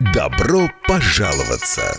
Добро пожаловаться!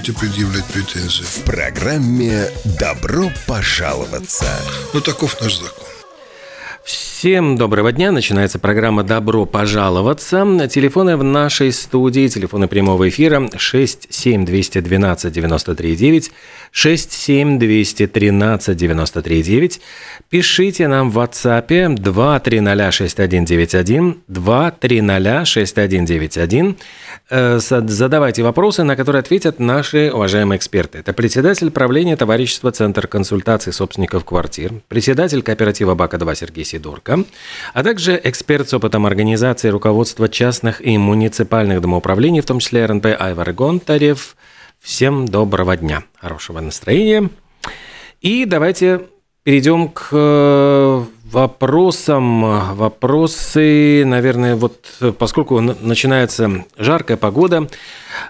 предъявлять претензии? В программе «Добро пожаловаться». Ну, таков наш закон. Всем доброго дня. Начинается программа «Добро пожаловаться». Телефоны в нашей студии, телефоны прямого эфира 67212 93 67213 93 Пишите нам в WhatsApp 2306191 2306191. Э, Задавайте вопросы, на которые ответят наши уважаемые эксперты. Это председатель правления товарищества Центр консультаций собственников квартир, председатель кооператива БАКа-2 Сергей Сидорко, а также эксперт с опытом организации руководства частных и муниципальных домоуправлений, в том числе РНП Айвар Гонтарев. Всем доброго дня, хорошего настроения. И давайте перейдем к э, вопросам. Вопросы, наверное, вот поскольку начинается жаркая погода,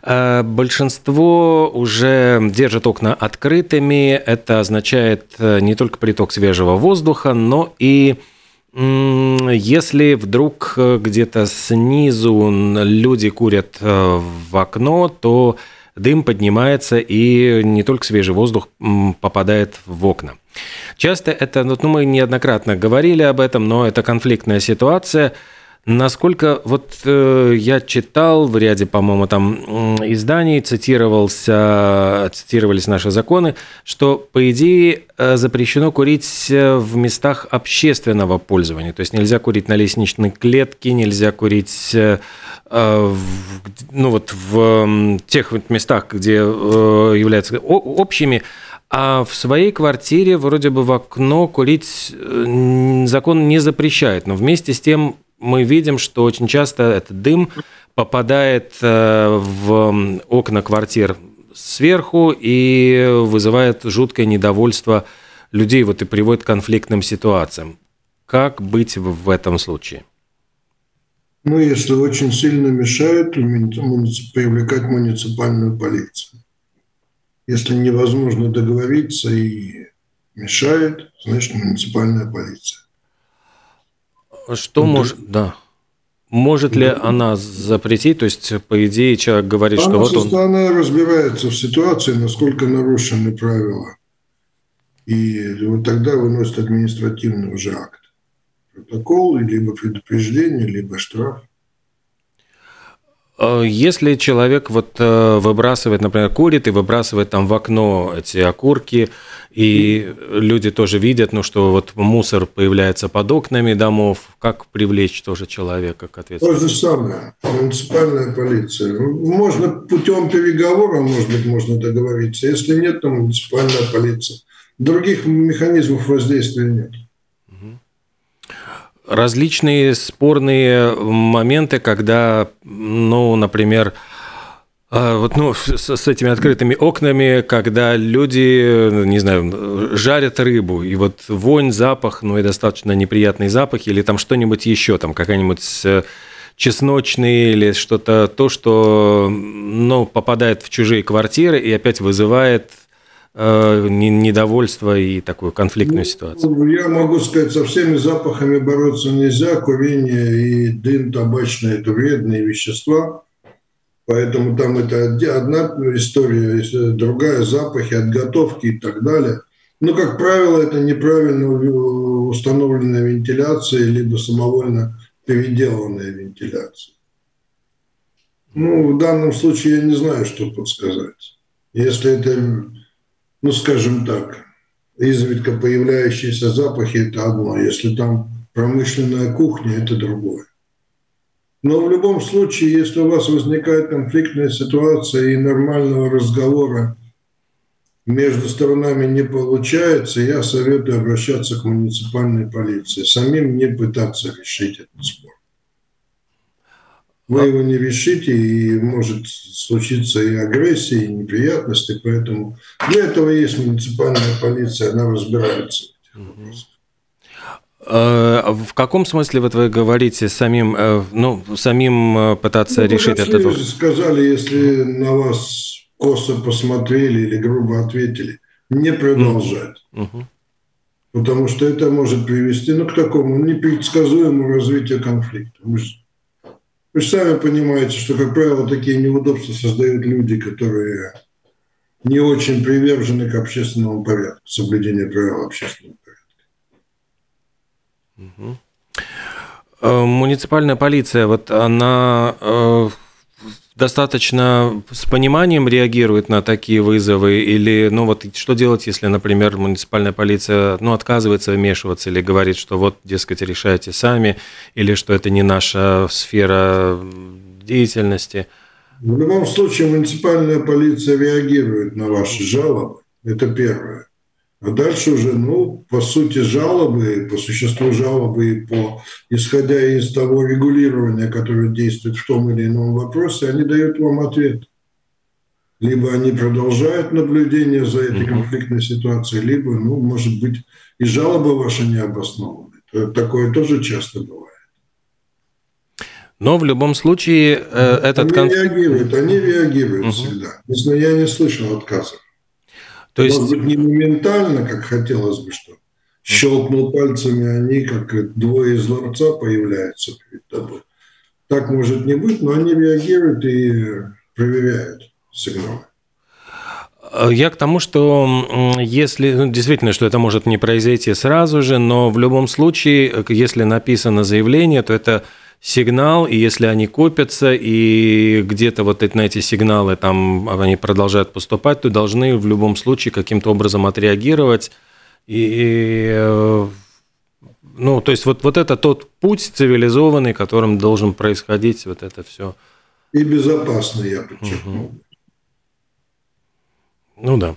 э, большинство уже держит окна открытыми. Это означает э, не только приток свежего воздуха, но и Если вдруг где-то снизу люди курят в окно, то дым поднимается и не только свежий воздух попадает в окна. Часто это, ну мы неоднократно говорили об этом, но это конфликтная ситуация. Насколько вот э, я читал в ряде, по-моему, там изданий, цитировался, цитировались наши законы, что, по идее, э, запрещено курить э, в местах общественного пользования. То есть нельзя курить на лестничной клетке, нельзя курить э, э, в, ну, вот в тех местах, где э, являются общими, а в своей квартире вроде бы в окно курить э, закон не запрещает. Но вместе с тем мы видим, что очень часто этот дым попадает э, в окна квартир сверху и вызывает жуткое недовольство людей вот и приводит к конфликтным ситуациям. Как быть в этом случае? Ну, если очень сильно мешает, привлекать муниципальную полицию. Если невозможно договориться и мешает, значит муниципальная полиция. Что Ну, может... Да. Может ли она запретить? То есть, по идее, человек говорит, что вот он... она разбирается в ситуации, насколько нарушены правила. И вот тогда выносит административный уже акт. Протокол, либо предупреждение, либо штраф. Э, Если человек вот э, выбрасывает, например, курит и выбрасывает там в окно эти окурки, и люди тоже видят, ну, что вот мусор появляется под окнами домов, как привлечь тоже человека к То ответственности? же самое. Муниципальная полиция. Ну, Можно путем переговора, может быть, можно договориться. Если нет, то муниципальная полиция. Других механизмов воздействия нет. Различные спорные моменты, когда, ну, например, а, Вот, ну, с, с этими открытыми окнами, когда люди, не знаю, жарят рыбу, и вот вонь, запах, ну и достаточно неприятный запах, или там что-нибудь еще, там какая-нибудь э, чесночный или что-то, то, что, ну, попадает в чужие квартиры и опять вызывает э, не- недовольство и такую конфликтную ситуацию. Ну, Я могу сказать, со всеми запахами бороться нельзя. Курение и дым табачный – это вредные вещества. Поэтому там это одна история, другая – запахи, отготовки и так далее. Но, как правило, это неправильно установленная вентиляция, либо самовольно переделанная вентиляция. Ну, в данном случае я не знаю, что подсказать. Если это, ну, скажем так, изредка появляющиеся запахи – это одно. Если там промышленная кухня – это другое. Но в любом случае, если у вас возникает конфликтная ситуация и нормального разговора между сторонами не получается, я советую обращаться к муниципальной полиции, самим не пытаться решить этот спор. Вы его не решите, и может случиться и агрессия, и неприятности, поэтому для этого есть муниципальная полиция, она разбирается в этих вопросах. Э, в каком смысле вот вы говорите самим, э, ну, самим э, пытаться ну, решить этот вопрос? Сказали, если на вас косо посмотрели или грубо ответили, не продолжать. Угу. Потому что это может привести ну, к такому непредсказуемому развитию конфликта. Вы же, вы сами понимаете, что, как правило, такие неудобства создают люди, которые не очень привержены к общественному порядку, соблюдению правил общественного Угу. Муниципальная полиция, вот она э, достаточно с пониманием реагирует на такие вызовы? Или, ну вот, что делать, если, например, муниципальная полиция, ну, отказывается вмешиваться или говорит, что вот, дескать, решайте сами, или что это не наша сфера деятельности? В любом случае, муниципальная полиция реагирует на ваши жалобы. Это первое. А дальше уже, ну, по сути, жалобы, по существу жалобы, по, исходя из того регулирования, которое действует в том или ином вопросе, они дают вам ответ. Либо они продолжают наблюдение за этой конфликтной ситуацией, либо, ну, может быть, и жалоба ваша не обоснованы. Такое тоже часто бывает. Но в любом случае э, этот они реагируют, они реагируют угу. всегда. Я не слышал отказов. То есть... Может быть, не моментально, как хотелось бы, что щелкнул пальцами, они как двое из ларца появляются перед тобой. Так может не быть, но они реагируют и проверяют сигналы. Я к тому, что если ну, действительно, что это может не произойти сразу же, но в любом случае, если написано заявление, то это сигнал, и если они копятся, и где-то вот на эти сигналы там они продолжают поступать, то должны в любом случае каким-то образом отреагировать. И, э, ну, то есть вот, вот это тот путь цивилизованный, которым должен происходить вот это все. И безопасный, я подчеркну. Угу. Ну да.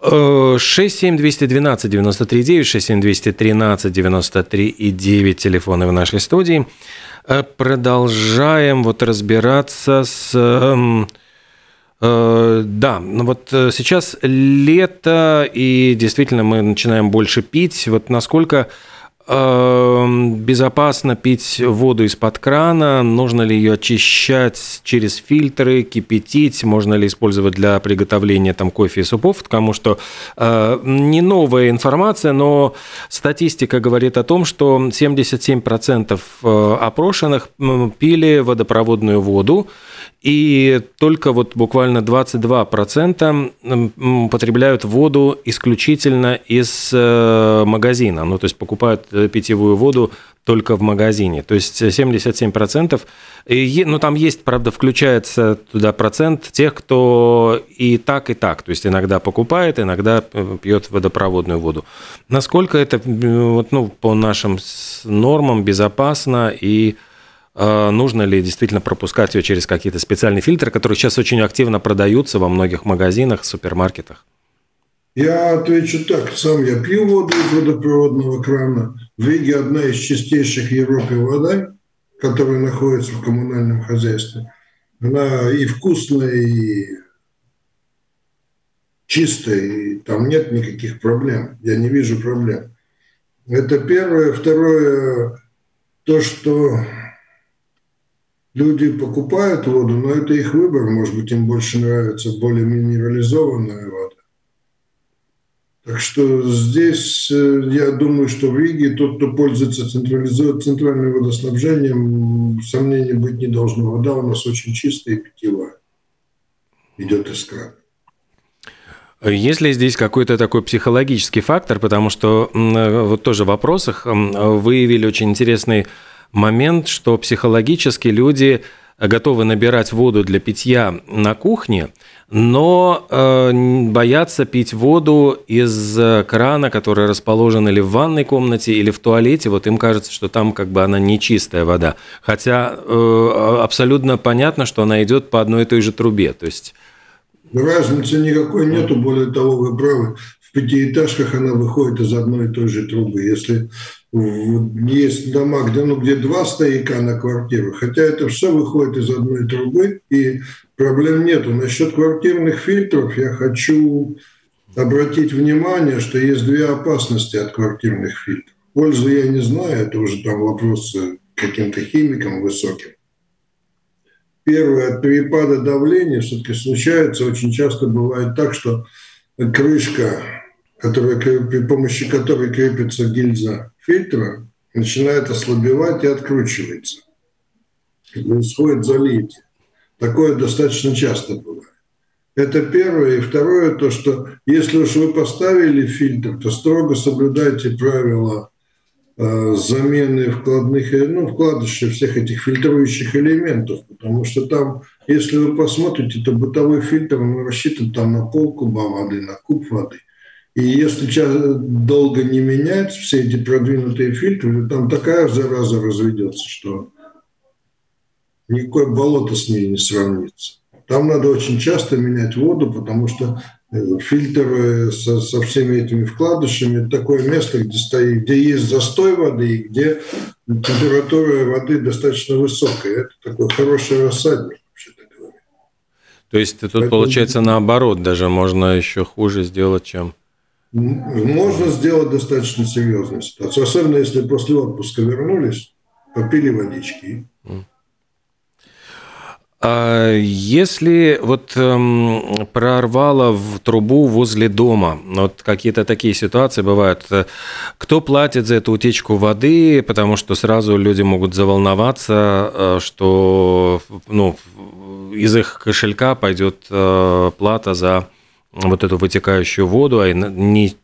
67212 93 9, 67213 93 и 9 телефоны в нашей студии. Э, продолжаем вот разбираться с... Эм, э, да, ну вот э, сейчас лето, и действительно мы начинаем больше пить. Вот насколько безопасно пить воду из-под крана? Нужно ли ее очищать через фильтры, кипятить? Можно ли использовать для приготовления там, кофе и супов? Потому что э, не новая информация, но статистика говорит о том, что 77% э, опрошенных пили водопроводную воду, и только вот буквально 22% потребляют воду исключительно из э, магазина, ну то есть покупают э, питьевую воду только в магазине. То есть 77%. И, ну, там есть, правда, включается туда процент тех, кто и так, и так. То есть иногда покупает, иногда э, пьет водопроводную воду. Насколько это вот, ну, по нашим нормам безопасно и а, нужно ли действительно пропускать ее через какие-то специальные фильтры, которые сейчас очень активно продаются во многих магазинах, супермаркетах? Я отвечу так. Сам я пью воду из водопроводного крана. В Риге одна из чистейших в Европе вода, которая находится в коммунальном хозяйстве. Она и вкусная, и чистая, и там нет никаких проблем. Я не вижу проблем. Это первое. Второе, то, что люди покупают воду, но это их выбор. Может быть, им больше нравится более минерализованная вода. Так что здесь, э, я думаю, что в Риге тот, кто пользуется центральным водоснабжением, сомнений быть не должно. Вода у нас очень чистая и питьевая. Идет из крана. Есть ли здесь какой-то такой психологический фактор, потому что э, вот тоже в вопросах выявили очень интересный момент, что психологически люди готовы набирать воду для питья на кухне, но э, боятся пить воду из крана, который расположен или в ванной комнате, или в туалете. Вот им кажется, что там как бы она не чистая вода. Хотя э, абсолютно понятно, что она идет по одной и той же трубе. То есть Разницы никакой нету, более того, вы правы. В пятиэтажках она выходит из одной и той же трубы. Если есть дома, где, ну, где два стояка на квартиру, хотя это все выходит из одной трубы, и проблем нету. Насчет квартирных фильтров я хочу обратить внимание, что есть две опасности от квартирных фильтров. Пользу я не знаю, это уже там вопрос каким-то химикам высоким. Первое, от перепада давления все-таки случается, очень часто бывает так, что крышка, которая, при помощи которой крепится гильза фильтра, начинает ослабевать и откручивается. Происходит залитие. Такое достаточно часто бывает. Это первое. И второе, то, что если уж вы поставили фильтр, то строго соблюдайте правила замены вкладных, э, ну, вкладышей всех этих фильтрующих элементов, потому что там, если вы посмотрите, то бытовой фильтр, он рассчитан там на полкуба воды, на куб воды. И если долго не менять все эти продвинутые фильтры, там такая зараза разведется, что никакое болото с ней не сравнится. Там надо очень часто менять воду, потому что фильтры со, со всеми этими вкладышами. Это такое место, где, стоит, где есть застой воды и где температура воды достаточно высокая. Это такой хороший рассадник, вообще-то говоря. То есть тут Поэтому... получается наоборот, даже можно еще хуже сделать, чем... Можно сделать достаточно серьезную ситуацию. Особенно если после отпуска вернулись, попили водички. А если вот эм, прорвало в трубу возле дома, вот какие-то такие ситуации бывают, э, кто платит за эту утечку воды, потому что сразу люди могут заволноваться, э, что ну, из их кошелька пойдет э, плата за вот эту вытекающую воду, а не,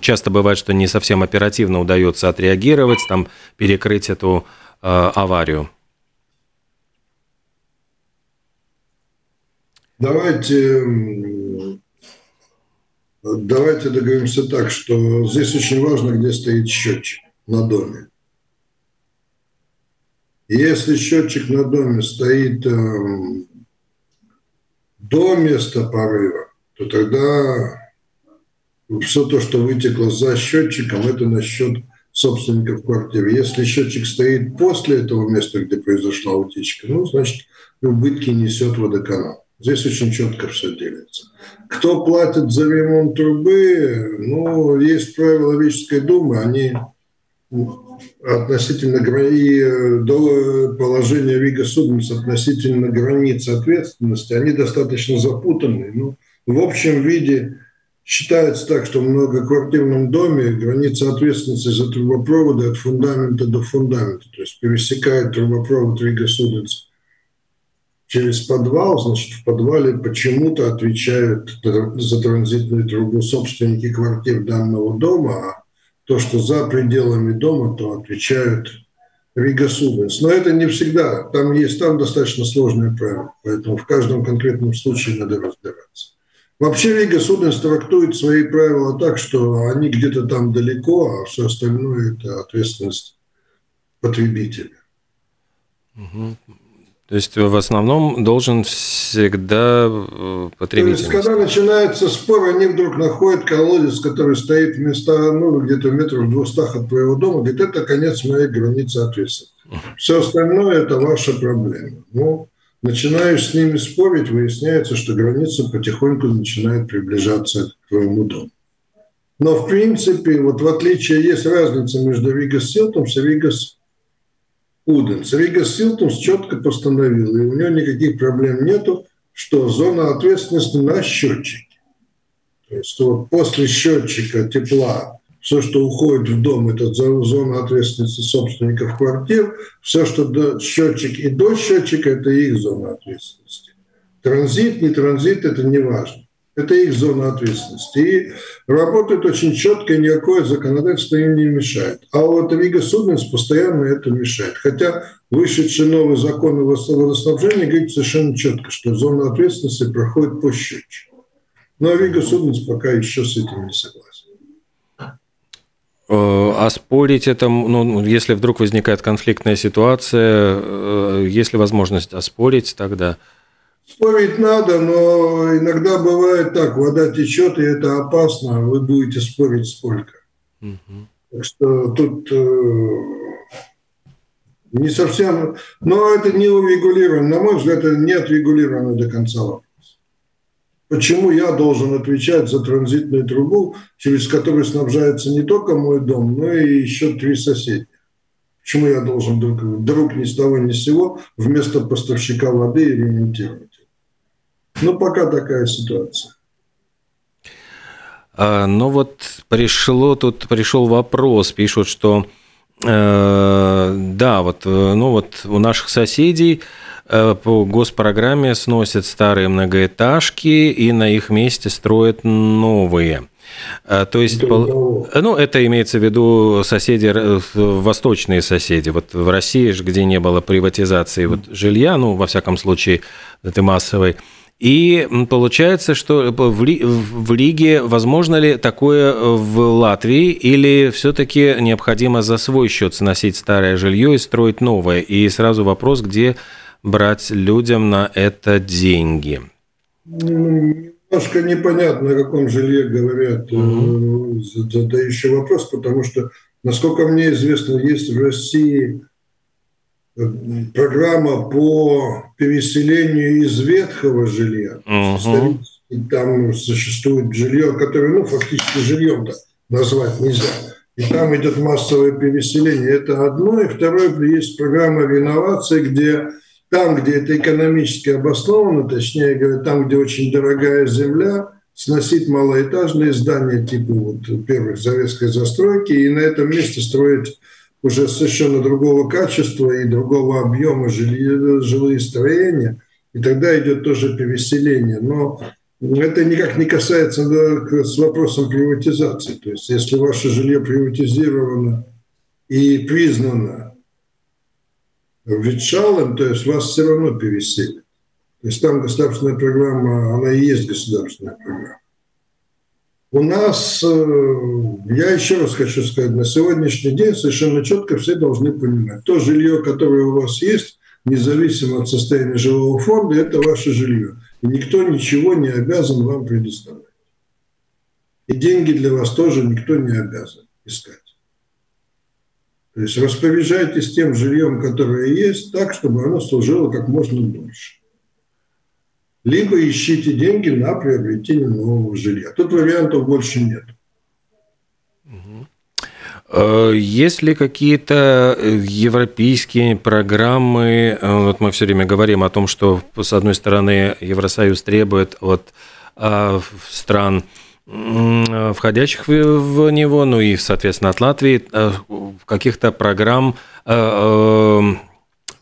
часто бывает, что не совсем оперативно удается отреагировать, там перекрыть эту э, аварию. Давайте, давайте договоримся так, что здесь очень важно, где стоит счетчик на доме. Если счетчик на доме стоит э, до места порыва, то тогда все то, что вытекло за счетчиком, это на счет собственников квартиры. Если счетчик стоит после этого места, где произошла утечка, ну, значит, убытки несет водоканал. Здесь очень четко все делится. Кто платит за ремонт трубы, ну, есть правила Веческой Думы, они относительно и э, до положения Вига Судмис относительно границ ответственности, они достаточно запутанные. Ну, в общем виде считается так, что в многоквартирном доме граница ответственности за трубопроводы от фундамента до фундамента, то есть пересекает трубопровод Рига Судмис через подвал, значит, в подвале почему-то отвечают за транзитную трубу собственники квартир данного дома, а то, что за пределами дома, то отвечают Рига Субенс. Но это не всегда. Там есть там достаточно сложные правила, поэтому в каждом конкретном случае надо разбираться. Вообще Рига Субенс трактует свои правила так, что они где-то там далеко, а все остальное – это ответственность потребителя. Угу. То есть в основном должен всегда э, потребитель. То есть, когда начинается спор, они вдруг находят колодец, который стоит в места, ну, где-то метров двухстах от твоего дома, говорит, это конец моей границы ответственности. Все остальное – это ваша проблема. Ну, начинаешь с ними спорить, выясняется, что граница потихоньку начинает приближаться к твоему дому. Но, в принципе, вот в отличие, есть разница между Вигас и Вигас Уденс. Рига Силтумс четко постановил, и у него никаких проблем нету, что зона ответственности на счетчике. То есть вот после счетчика тепла все, что уходит в дом, это зона ответственности собственников квартир. Все, что до счетчик и до счетчика, это их зона ответственности. Транзит, не транзит, это не важно. Это их зона ответственности. И работает очень четко, и никакое законодательство им не мешает. А вот Рига Суднес постоянно это мешает. Хотя вышедший новый закон о водоснабжении говорит совершенно четко, что зона ответственности проходит по счетчику. Но Рига Суденс пока еще с этим не согласен. Э, оспорить это, ну, если вдруг возникает конфликтная ситуация, э, есть ли возможность оспорить тогда? Спорить надо, но иногда бывает так, вода течет, и это опасно, вы будете спорить сколько. Угу. Так что тут э, не совсем, но это не урегулировано, на мой взгляд, это не отрегулировано до конца вопрос. Почему я должен отвечать за транзитную трубу, через которую снабжается не только мой дом, но и еще три соседей? Почему я должен вдруг, вдруг ни с того ни с сего вместо поставщика воды ремонтировать? Ну, пока такая ситуация. А, ну вот пришло тут пришел вопрос, пишут, что э, да, вот, э, ну вот у наших соседей Э, по госпрограмме сносят старые многоэтажки и на их месте строят новые. Э, то есть, ну, это имеется в виду соседи, восточные соседи. Вот в России, где не было приватизации вот жилья, ну, во всяком случае, этой массовой, и получается, что в, Ли, в Лиге возможно ли такое в Латвии, или все-таки необходимо за свой счет сносить старое жилье и строить новое? И сразу вопрос, где брать людям на это деньги? Немножко непонятно, о каком жилье говорят задающий вопрос, потому что, насколько мне известно, есть в России э, программа по переселению из ветхого жилья. Угу. Там существует жилье, которое, ну, фактически жильем назвать нельзя. И там идет массовое переселение. Это одно. И второе, есть программа реновации, где там, где это экономически обосновано, точнее говоря, там, где очень дорогая земля, сносить малоэтажные здания типа вот первой советской застройки и на этом месте строить уже совершенно другого качества и другого объема жилье, жилые строения. И тогда идет тоже переселение. Но это никак не касается да, с вопросом приватизации. То есть если ваше жилье приватизировано и признано ветшалым, то есть вас все равно переселят. То есть там государственная программа, она и есть государственная программа. У нас, э, я еще раз хочу сказать, на сегодняшний день совершенно четко все должны понимать, то жилье, которое у вас есть, независимо от состояния жилого фонда, это ваше жилье. И никто ничего не обязан вам предоставлять. И деньги для вас тоже никто не обязан искать. То есть распоряжайтесь тем жильем, которое есть, так, чтобы оно служило как можно дольше. Либо ищите деньги на приобретение нового жилья. Тут вариантов больше нет. Э, есть ли какие-то э, европейские программы? Э, вот мы все время говорим о том, что, с одной стороны, Евросоюз требует от стран входящих в него, ну и, соответственно, от Латвии, каких-то программ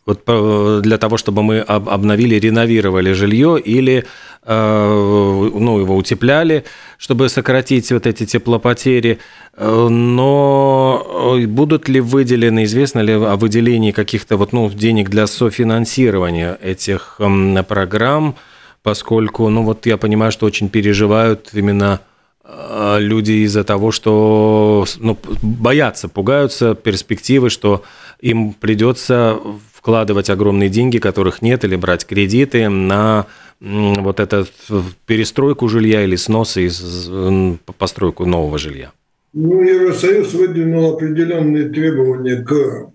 вот для того, чтобы мы обновили, реновировали жилье или ну, его утепляли, чтобы сократить вот эти теплопотери. Но будут ли выделены, известно ли о выделении каких-то вот, ну, денег для софинансирования этих программ, поскольку, ну вот я понимаю, что очень переживают именно люди из-за того, что ну, боятся, пугаются перспективы, что им придется вкладывать огромные деньги, которых нет, или брать кредиты на вот эту перестройку жилья или снос и постройку нового жилья? Ну, Евросоюз выдвинул определенные требования к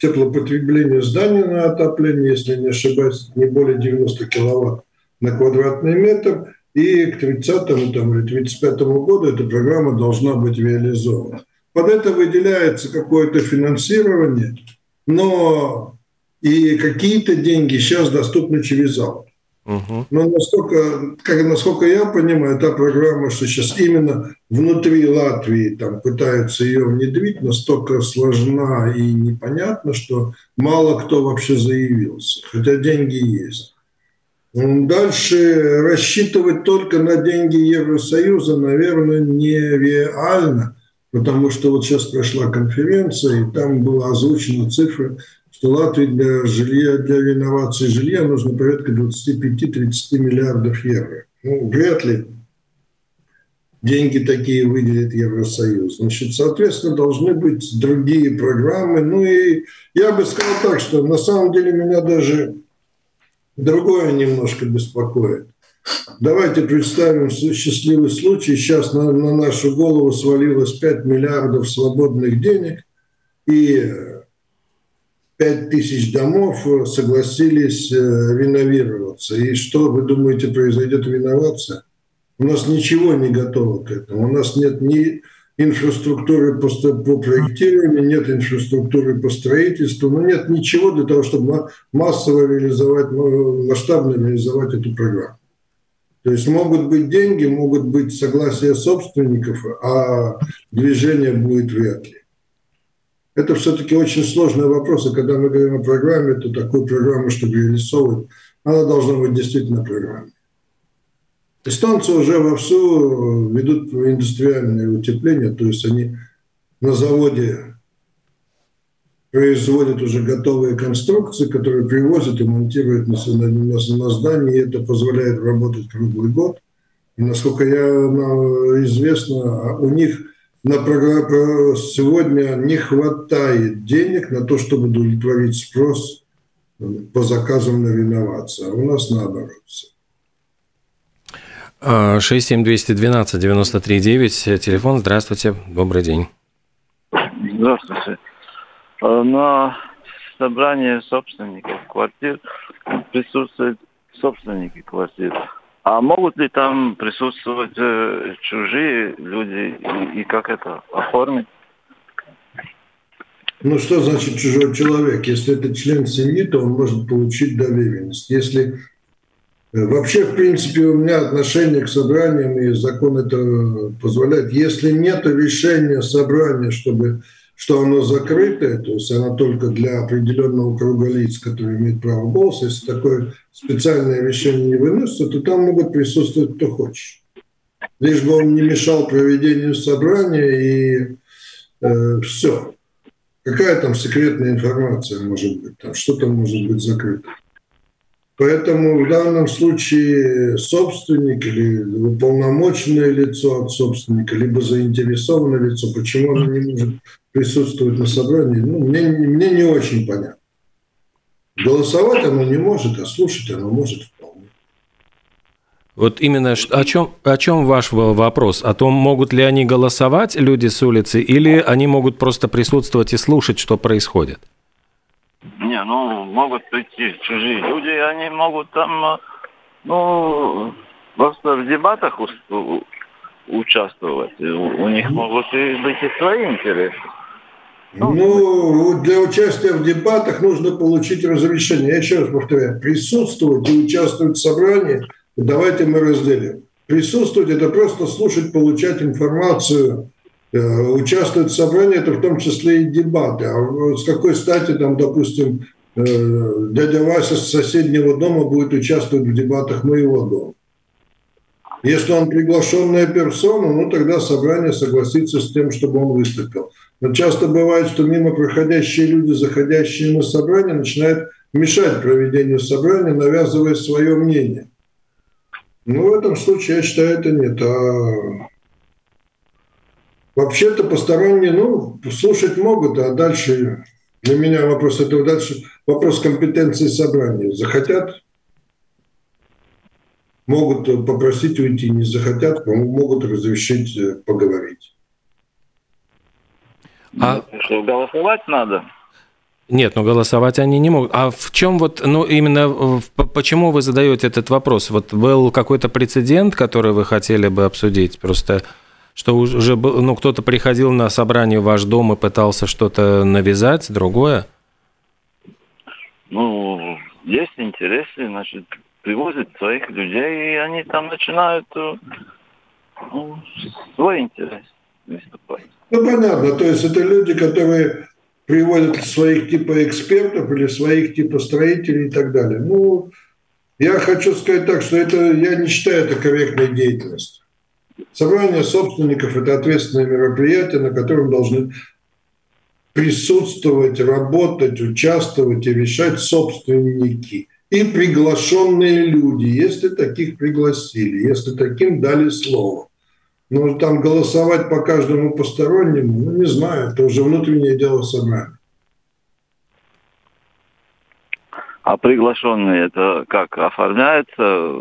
теплопотреблению зданий на отопление, если не ошибаюсь, не более 90 киловатт на квадратный метр – и к 30 там, или 35 году эта программа должна быть реализована. Под это выделяется какое-то финансирование, но и какие-то деньги сейчас доступны через зал. Но насколько, как, насколько я понимаю, та программа, что сейчас именно внутри Латвии там пытаются ее внедрить, настолько сложна и непонятна, что мало кто вообще заявился, хотя деньги есть. Дальше рассчитывать только на деньги Евросоюза, наверное, нереально, потому что вот сейчас прошла конференция, и там была озвучена цифра, что Латвии для жилья, для реновации жилья нужно порядка 25-30 миллиардов евро. Ну, вряд ли деньги такие выделит Евросоюз. Значит, соответственно, должны быть другие программы. Ну и я бы сказал так, что на самом деле меня даже другое немножко беспокоит. Давайте представим счастливый случай. Сейчас на, на нашу голову свалилось 5 миллиардов свободных денег, и 5 тысяч домов согласились э, реновироваться. И что, вы думаете, произойдет реновация? У нас ничего не готово к этому. У нас нет ни инфраструктуры по, по проектированию, нет инфраструктуры по строительству, но нет ничего для того, чтобы массово реализовать, масштабно реализовать эту программу. То есть могут быть деньги, могут быть согласия собственников, а движение будет вряд ли. Это все-таки очень сложный вопрос, и когда мы говорим о программе, то такую программу, чтобы реализовывать, она должна быть действительно программой. Эстонцы уже вовсю ведут индустриальное утепление, то есть они на заводе производят уже готовые конструкции, которые привозят и монтируют на, на, на здании, и это позволяет работать круглый год. И насколько я известно, у них на сегодня не хватает денег на то, чтобы удовлетворить спрос по заказам на реновацию. А у нас наоборот. 67212-93-9, телефон, здравствуйте, добрый день. Здравствуйте. А, на собрании собственников квартир присутствуют собственники квартир. А могут ли там присутствовать э, чужие люди и, и как это оформить? Ну что значит чужой человек? Если это член семьи, то он может получить доверенность. Если Э, вообще, в принципе, у меня отношение к собраниям, и закон это позволяет. Если нет решения собрания, чтобы что оно закрытое, то есть оно только для определенного круга лиц, которые имеют право голоса, если такое специальное решение не выносится, то там могут присутствовать кто хочет. Лишь бы он не мешал проведению собрания и э, все. Какая там секретная информация может быть? Там что-то может быть закрыто. Поэтому в данном случае собственник или уполномоченное лицо от собственника, либо заинтересованное лицо, почему оно не может присутствовать на собрании, ну, мне, мне не очень понятно. Голосовать оно не может, а слушать оно может вполне. Вот именно о чем, о чем ваш вопрос? О том, могут ли они голосовать, люди с улицы, или они могут просто присутствовать и слушать, что происходит? Не, ну, могут прийти чужие люди, они могут там, э, ну, просто в дебатах участвовать. У них могут и быть и свои интересы. Ну, для участия в дебатах нужно получить разрешение. Я еще раз повторяю, присутствовать и участвовать в собрании, давайте мы разделим. Присутствовать – это просто слушать, получать информацию, Э, участвовать в собрании, это в том числе и дебаты. А с какой стати, там, допустим, э, дядя Вася с соседнего дома будет участвовать в дебатах моего дома? Если он приглашенная персона, ну тогда собрание согласится с тем, чтобы он выступил. Но часто бывает, что мимо проходящие люди, заходящие на собрание, начинают мешать проведению собрания, навязывая свое мнение. Ну, в этом случае, я считаю, это нет. А Вообще-то посторонние, ну, слушать могут, а дальше для меня вопрос этого дальше вопрос компетенции собрания. Захотят, могут попросить уйти, не захотят, могут разрешить э, поговорить. А что, голосовать надо? Нет, ну голосовать они не могут. А в чем вот, ну именно, почему вы задаете этот вопрос? Вот был какой-то прецедент, который вы хотели бы обсудить? Просто что уже ну, кто-то приходил на собрание в ваш дом и пытался что-то навязать, другое? Ну, есть интересы, значит, привозят своих людей, и они там начинают э, ну, свой интерес выступать. Ну, понятно, то есть это люди, которые приводят своих типа экспертов или своих типа строителей и так далее. Ну, я хочу сказать так, что это, я не считаю это корректной деятельностью. Собрание собственников – это ответственное мероприятие, на котором должны присутствовать, работать, участвовать и решать собственники и приглашенные люди, если таких пригласили, если таким дали слово. Но там голосовать по каждому постороннему, ну, не знаю, это уже внутреннее дело собрания. А приглашенные это как оформляется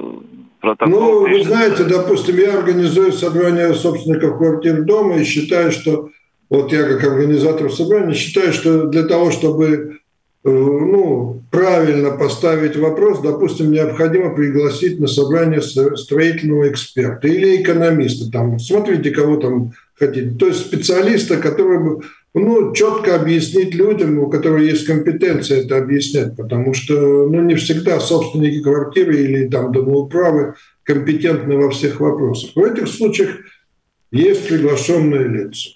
протокол? Ну, вы знаете, допустим, я организую собрание собственников квартир дома и считаю, что вот я как организатор собрания считаю, что для того, чтобы Э, ну, правильно поставить вопрос, допустим, необходимо пригласить на собрание строительного эксперта или экономиста. Там, смотрите, кого там хотите. То есть специалиста, который бы ну, четко объяснить людям, у которых есть компетенция это объяснять, потому что ну, не всегда собственники квартиры или там домоуправы компетентны во всех вопросах. В этих случаях есть приглашенные лица.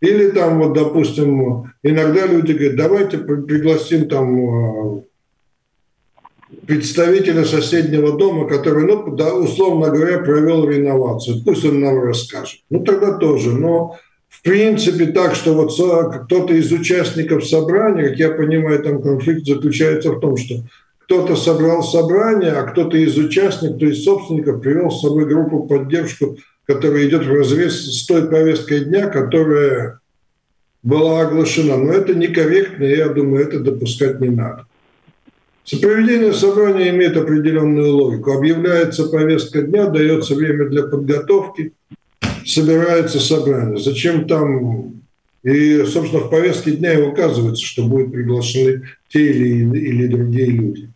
Или там вот, допустим, иногда люди говорят, давайте пригласим там э, представителя соседнего дома, который, ну, условно говоря, провел реновацию. Пусть он нам расскажет. Ну, тогда тоже. Но в принципе так, что вот кто-то из участников собрания, как я понимаю, там конфликт заключается в том, что кто-то собрал собрание, а кто-то из участников, то есть собственников, привел с собой группу поддержку которая идет в разрез с той повесткой дня, которая была оглашена. Но это некорректно, я думаю, это допускать не надо. Проведение собрания имеет определенную логику. Объявляется повестка дня, дается время для подготовки, собирается собрание. Зачем там... И, собственно, в повестке дня и указывается, что будут приглашены те или, или другие люди.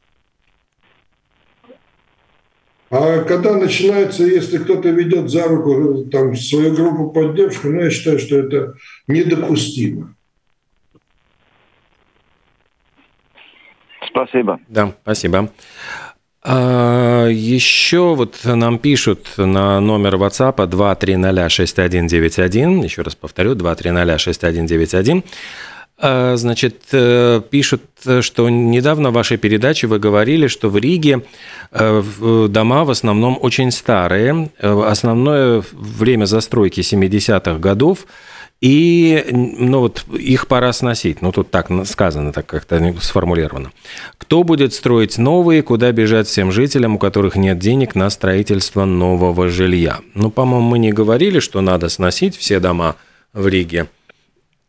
А когда начинается, если кто-то ведет за руку там, свою группу поддержки, ну, я считаю, что это недопустимо. Спасибо. Да, спасибо. А, еще вот нам пишут на номер WhatsApp 2306191, еще раз повторю, 2306191, а, значит, э, пишут, что недавно в вашей передаче вы говорили, что в Риге э, дома в основном очень старые. Э, основное время застройки 70-х годов и ну вот их пора сносить. Ну тут так сказано, так как-то сформулировано. Кто будет строить новые, куда бежать всем жителям, у которых нет денег на строительство нового жилья? Ну, по-моему, мы не говорили, что надо сносить все дома в Риге.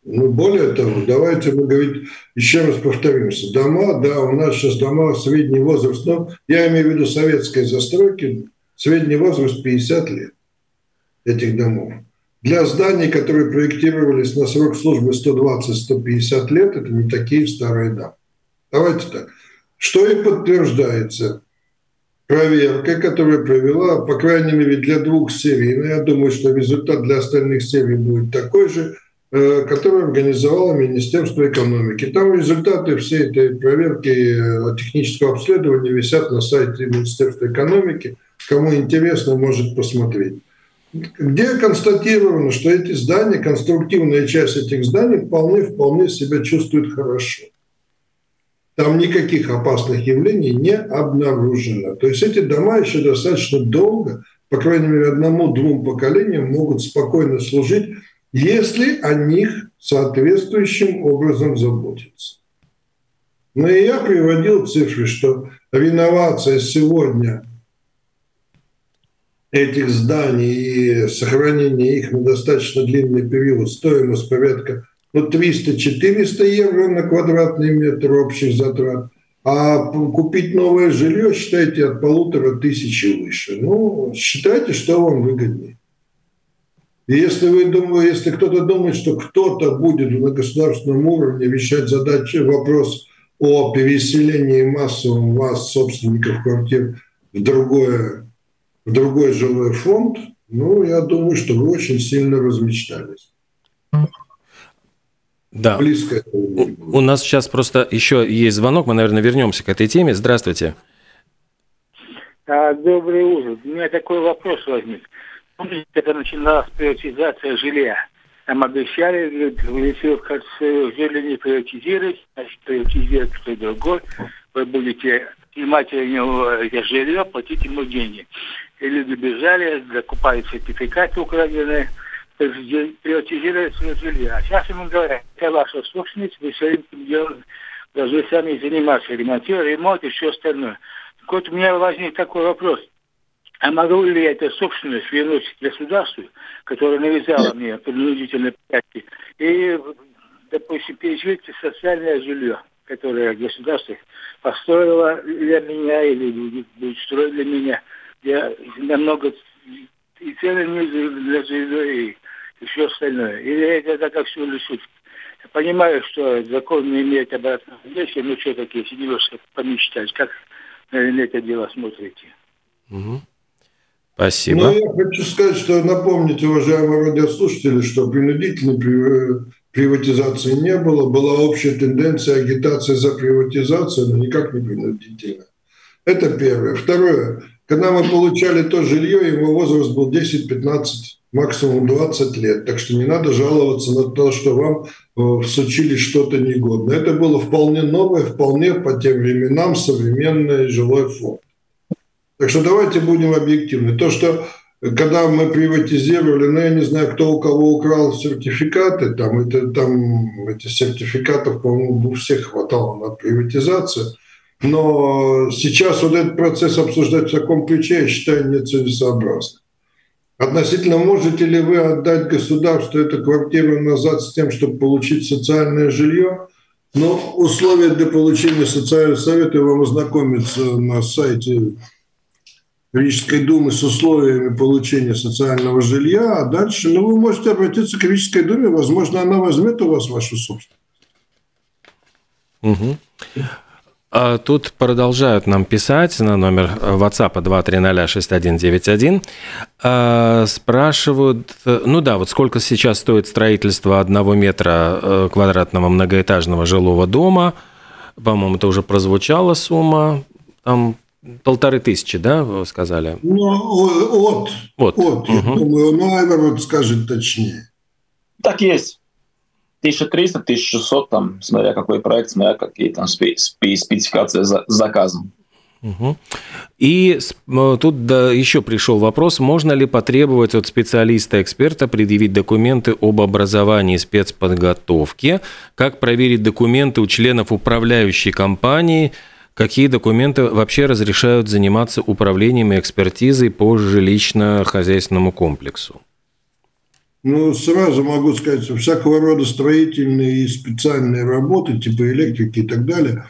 Ну, более того, давайте мы говорить, еще раз повторимся. Дома, да, у нас сейчас дома средний возраст, но я имею в виду советской застройки, средний возраст 50 лет этих домов. Для зданий, которые проектировались на срок службы 120-150 лет, это не такие старые дома. Давайте так. Что и подтверждается проверкой, которая провела, по крайней мере, для двух серий. Но я думаю, что результат для остальных серий будет такой же – Э, которую организовало Министерство экономики. Там результаты всей этой проверки э, технического обследования висят на сайте Министерства экономики. Кому интересно, может посмотреть. Где констатировано, что эти здания, конструктивная часть этих зданий вполне-вполне себя чувствует хорошо. Там никаких опасных явлений не обнаружено. То есть эти дома еще достаточно долго, по крайней мере, одному-двум поколениям могут спокойно служить если о них соответствующим образом заботиться. Но и я приводил цифры, что реновация сегодня этих зданий и сохранение их на достаточно длинный период, стоимость порядка ну, 300-400 евро на квадратный метр общих затрат, а купить новое жилье, считайте, от полутора тысячи выше. Ну, считайте, что вам выгоднее. Если вы думаете, если кто-то думает, что кто-то будет на государственном уровне решать задачи, вопрос о переселении массовом вас, собственников квартир, в, другое, в другой жилой фонд, ну, я думаю, что вы очень сильно размечтались. Да. Близко. У, у нас сейчас просто еще есть звонок, мы, наверное, вернемся к этой теме. Здравствуйте. А, доброе утро. У меня такой вопрос возник. Помните, когда начиналась приватизация жилья, нам обещали, если вы свое жилье не приватизировать, значит, приватизировать кто другой, вы будете снимать у него это жилье, платить ему деньги. И люди бежали, закупали сертификаты украденные, приватизировать свое жилье. А сейчас ему говорят, это ваша собственность, вы своим делом должны сами заниматься, ремонтировать, ремонт и все остальное. Так вот, у меня возник такой вопрос. А могу ли я эту собственность вернуть государству, которое навязало мне принудительные порядки, и, допустим, пережить социальное жилье, которое государство построило для меня или будет строить для меня. Я намного и цены ниже для жилья, и все остальное. Или это как все решить? Я понимаю, что закон не имеет обратного действия, но все-таки, если немножко помечтать, как на это дело смотрите? Угу. Спасибо. Ну, я хочу сказать, что напомнить, уважаемые радиослушатели, что принудительной приватизации не было. Была общая тенденция агитации за приватизацию, но никак не принудительно. Это первое. Второе. Когда мы получали то жилье, его возраст был 10-15, максимум 20 лет. Так что не надо жаловаться на то, что вам э, всучили что-то негодное. Это было вполне новое, вполне по тем временам современный жилой фонд. Так что давайте будем объективны. То, что когда мы приватизировали, ну, я не знаю, кто у кого украл сертификаты, там, это, там эти сертификатов, по-моему, у всех хватало на приватизацию. Но сейчас вот этот процесс обсуждать в таком ключе, я считаю, нецелесообразно. Относительно, можете ли вы отдать государству эту квартиру назад с тем, чтобы получить социальное жилье? Но ну, условия для получения социального совета вам ознакомиться на сайте Рижской думы с условиями получения социального жилья, а дальше, ну, вы можете обратиться к Рижской думе, возможно, она возьмет у вас вашу собственность. Угу. А тут продолжают нам писать на номер WhatsApp 2306191. А, спрашивают, ну да, вот сколько сейчас стоит строительство одного метра э, квадратного многоэтажного жилого дома. По-моему, это уже прозвучала сумма. Там Полторы тысячи, да, вы сказали? Ну, от. От. от. Угу. Я думаю, ну, Эверот скажет точнее. Так есть. 1300, 1600, там, смотря какой проект, смотря какие там спецификации за заказом. Угу. И тут да, еще пришел вопрос, можно ли потребовать от специалиста-эксперта предъявить документы об образовании спецподготовки, как проверить документы у членов управляющей компании – Какие документы вообще разрешают заниматься управлением и экспертизой по жилищно-хозяйственному комплексу? Ну, сразу могу сказать, что всякого рода строительные и специальные работы, типа электрики и так далее,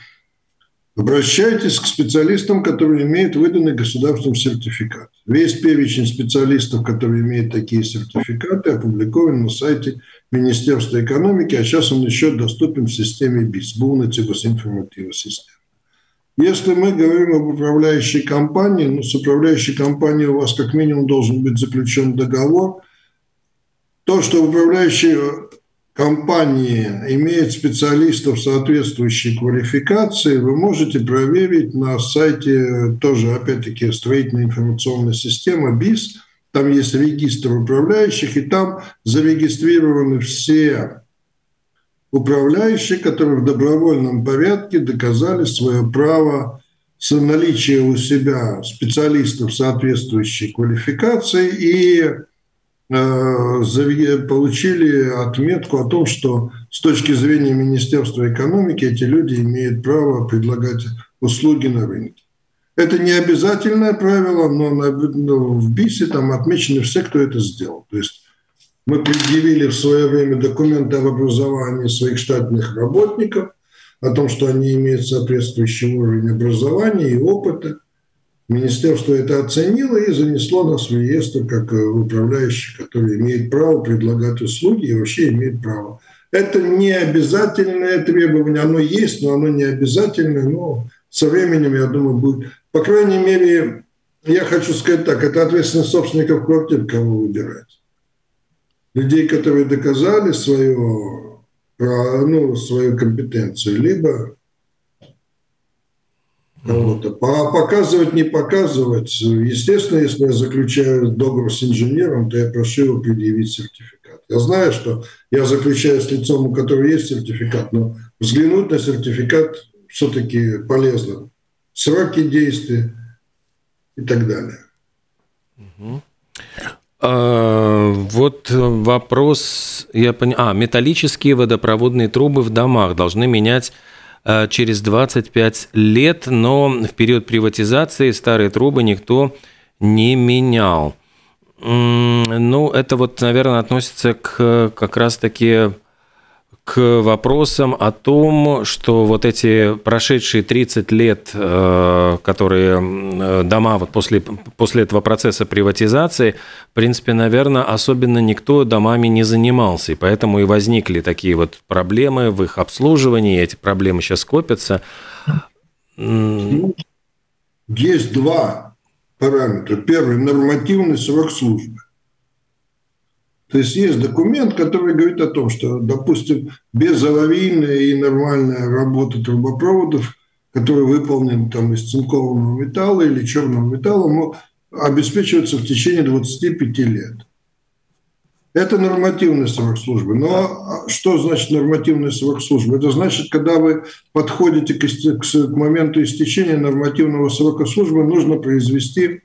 обращайтесь к специалистам, которые имеют выданный государственным сертификат. Весь перечень специалистов, которые имеют такие сертификаты, опубликован на сайте Министерства экономики, а сейчас он еще доступен в системе БИС, Булнати Госинформатива система. Если мы говорим об управляющей компании, ну, с управляющей компанией у вас как минимум должен быть заключен договор. То, что управляющая компании имеет специалистов соответствующей квалификации, вы можете проверить на сайте тоже, опять-таки, строительной информационной системы БИС. Там есть регистр управляющих, и там зарегистрированы все управляющие, которые в добровольном порядке доказали свое право с наличия у себя специалистов соответствующей квалификации и получили отметку о том, что с точки зрения Министерства экономики эти люди имеют право предлагать услуги на рынке. Это не обязательное правило, но в БИСе там отмечены все, кто это сделал. То есть мы предъявили в свое время документы об образовании своих штатных работников, о том, что они имеют соответствующий уровень образования и опыта. Министерство это оценило и занесло нас в реестр как управляющий, который имеет право предлагать услуги и вообще имеет право. Это не обязательное требование, оно есть, но оно не обязательное, но со временем, я думаю, будет. По крайней мере, я хочу сказать так, это ответственность собственников квартир, кого выбирать людей, которые доказали свою, ну, свою компетенцию, либо кого-то. Показывать, не показывать. Естественно, если я заключаю договор с инженером, то я прошу его предъявить сертификат. Я знаю, что я заключаю с лицом, у которого есть сертификат, но взглянуть на сертификат все-таки полезно. Сроки действия и так далее. А, вот вопрос, я понял. А, металлические водопроводные трубы в домах должны менять а, через 25 лет, но в период приватизации старые трубы никто не менял. Ну, это вот, наверное, относится к как раз-таки к вопросам о том, что вот эти прошедшие 30 лет, э, которые э, дома вот после, после этого процесса приватизации, в принципе, наверное, особенно никто домами не занимался, и поэтому и возникли такие вот проблемы в их обслуживании, эти проблемы сейчас копятся. Есть два параметра. Первый – нормативный срок службы. То есть есть документ, который говорит о том, что, допустим, безаварийная и нормальная работа трубопроводов, которые выполнены там из цинкового металла или черного металла, обеспечиваются в течение 25 лет. Это нормативный срок службы. Но а что значит нормативный срок службы? Это значит, когда вы подходите к моменту истечения нормативного срока службы, нужно произвести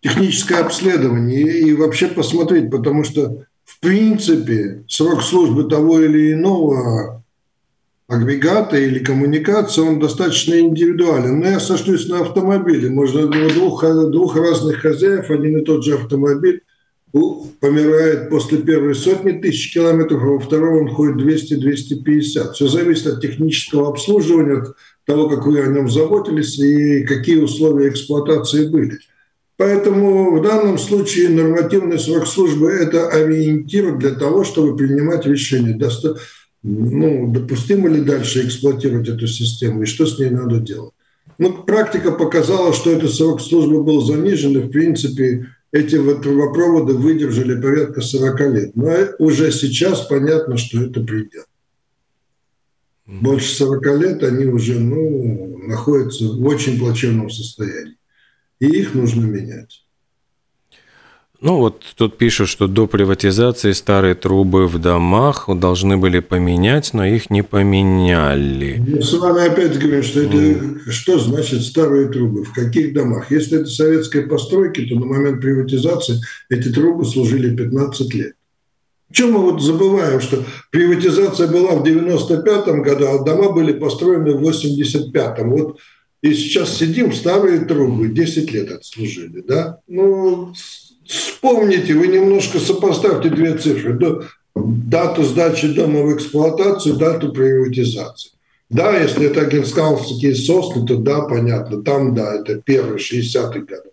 техническое обследование и, вообще посмотреть, потому что в принципе срок службы того или иного агрегата или коммуникации, он достаточно индивидуален. Но я сошлюсь на автомобиле. Можно у двух, двух разных хозяев один и тот же автомобиль помирает после первой сотни тысяч километров, а во втором он ходит 200-250. Все зависит от технического обслуживания, от того, как вы о нем заботились и какие условия эксплуатации были. Поэтому в данном случае нормативный срок службы – это ориентир для того, чтобы принимать решение, доста... ну, допустимо ли дальше эксплуатировать эту систему и что с ней надо делать. Ну, практика показала, что этот срок службы был занижен, и, в принципе, эти вот трубопроводы выдержали порядка 40 лет. Но уже сейчас понятно, что это предел. Больше 40 лет они уже ну, находятся в очень плачевном состоянии и их нужно менять. Ну вот тут пишут, что до приватизации старые трубы в домах должны были поменять, но их не поменяли. Мы с вами опять говорим, что это mm. что значит старые трубы, в каких домах. Если это советские постройки, то на момент приватизации эти трубы служили 15 лет. Чем мы вот забываем, что приватизация была в 95 году, а дома были построены в 85-м. Вот и сейчас сидим, старые трубы, 10 лет отслужили, да? Ну, вспомните, вы немножко сопоставьте две цифры. Дату сдачи дома в эксплуатацию, дату приватизации. Да, если это агентскалские сосны, то да, понятно, там да, это первые 60-х годы.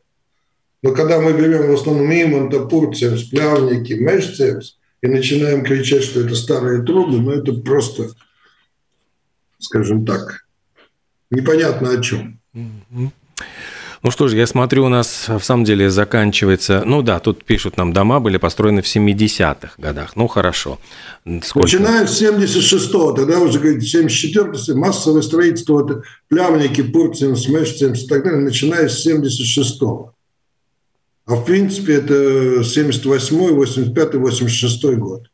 Но когда мы берем в основном Имонта, Пурцемс, Плявники, Мешцемс и начинаем кричать, что это старые трубы, ну это просто, скажем так, непонятно о чем. Ну что ж, я смотрю, у нас в самом деле заканчивается... Ну да, тут пишут нам, дома были построены в 70-х годах. Ну хорошо. Сколько? Начиная с 76-го, тогда уже, говорит, 74-го, массовое строительство, это плямники, Пурцин, Смешцин и так далее, начиная с 76-го. А в принципе это 78-й, 85-й, 86-й год.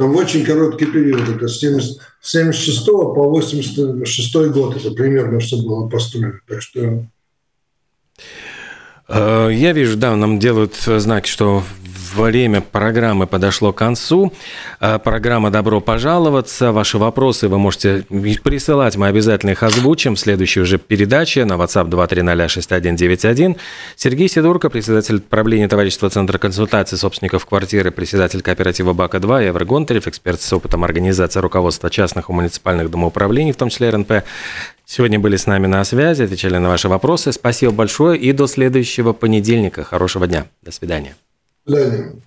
Там в очень короткий период, это с 76 по 86 год, это примерно все было построено. Так что э, я вижу, да, нам делают знаки, что время программы подошло к концу. А, программа «Добро пожаловаться». Ваши вопросы вы можете присылать, мы обязательно их озвучим в следующей уже передаче на WhatsApp 2306191. Сергей Сидорко, председатель правления товарищества Центра консультации собственников квартиры, председатель кооператива «Бака-2», Евро Гонтарев, эксперт с опытом организации руководства частных и муниципальных домоуправлений, в том числе РНП. Сегодня были с нами на связи, отвечали на ваши вопросы. Спасибо большое и до следующего понедельника. Хорошего дня. До свидания. learning.